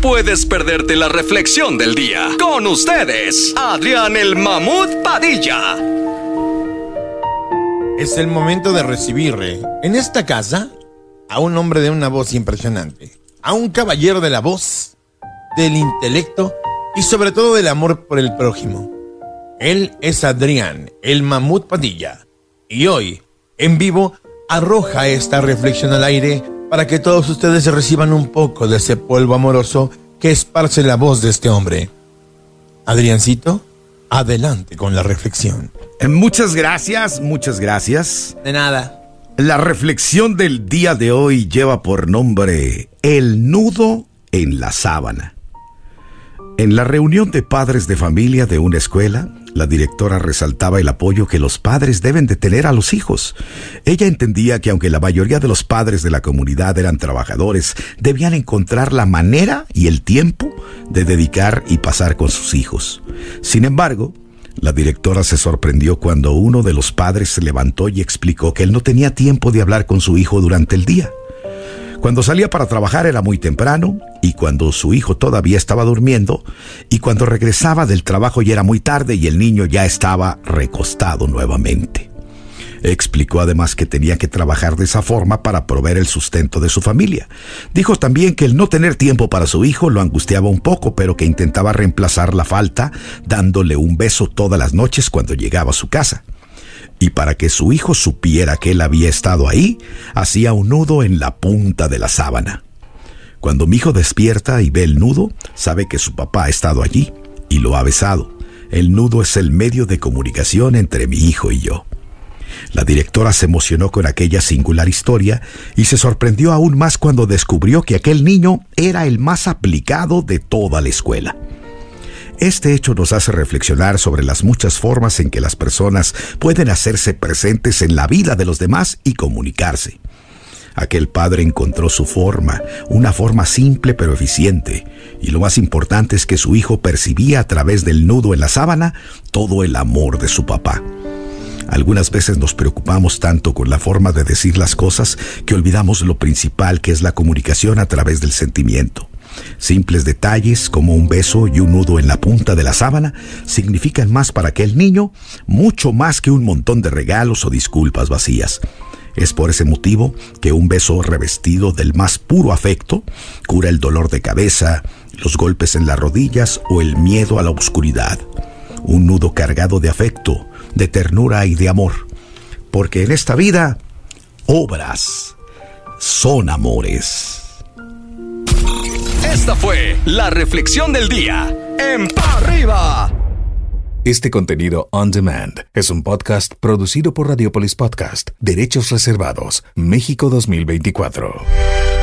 Puedes perderte la reflexión del día. Con ustedes, Adrián el Mamut Padilla. Es el momento de recibir eh, en esta casa a un hombre de una voz impresionante, a un caballero de la voz, del intelecto y sobre todo del amor por el prójimo. Él es Adrián, el mamut Padilla, y hoy, en vivo, arroja esta reflexión al aire para que todos ustedes reciban un poco de ese polvo amoroso que esparce la voz de este hombre. Adriancito, adelante con la reflexión. Eh, Muchas gracias, muchas gracias. De nada. La reflexión del día de hoy lleva por nombre El nudo en la sábana. En la reunión de padres de familia de una escuela, la directora resaltaba el apoyo que los padres deben de tener a los hijos. Ella entendía que aunque la mayoría de los padres de la comunidad eran trabajadores, debían encontrar la manera y el tiempo de dedicar y pasar con sus hijos. Sin embargo, la directora se sorprendió cuando uno de los padres se levantó y explicó que él no tenía tiempo de hablar con su hijo durante el día. Cuando salía para trabajar era muy temprano y cuando su hijo todavía estaba durmiendo y cuando regresaba del trabajo ya era muy tarde y el niño ya estaba recostado nuevamente. Explicó además que tenía que trabajar de esa forma para proveer el sustento de su familia. Dijo también que el no tener tiempo para su hijo lo angustiaba un poco, pero que intentaba reemplazar la falta dándole un beso todas las noches cuando llegaba a su casa y para que su hijo supiera que él había estado ahí, hacía un nudo en la punta de la sábana. Cuando mi hijo despierta y ve el nudo, sabe que su papá ha estado allí y lo ha besado. El nudo es el medio de comunicación entre mi hijo y yo. La directora se emocionó con aquella singular historia y se sorprendió aún más cuando descubrió que aquel niño era el más aplicado de toda la escuela. Este hecho nos hace reflexionar sobre las muchas formas en que las personas pueden hacerse presentes en la vida de los demás y comunicarse. Aquel padre encontró su forma, una forma simple pero eficiente, y lo más importante es que su hijo percibía a través del nudo en la sábana todo el amor de su papá. Algunas veces nos preocupamos tanto con la forma de decir las cosas que olvidamos lo principal que es la comunicación a través del sentimiento. Simples detalles como un beso y un nudo en la punta de la sábana significan más para aquel niño, mucho más que un montón de regalos o disculpas vacías. Es por ese motivo que un beso revestido del más puro afecto cura el dolor de cabeza, los golpes en las rodillas o el miedo a la oscuridad. Un nudo cargado de afecto, de ternura y de amor. Porque en esta vida, obras son amores. Esta fue la reflexión del día. En Pa' arriba. Este contenido on demand es un podcast producido por Radiopolis Podcast, Derechos Reservados, México 2024.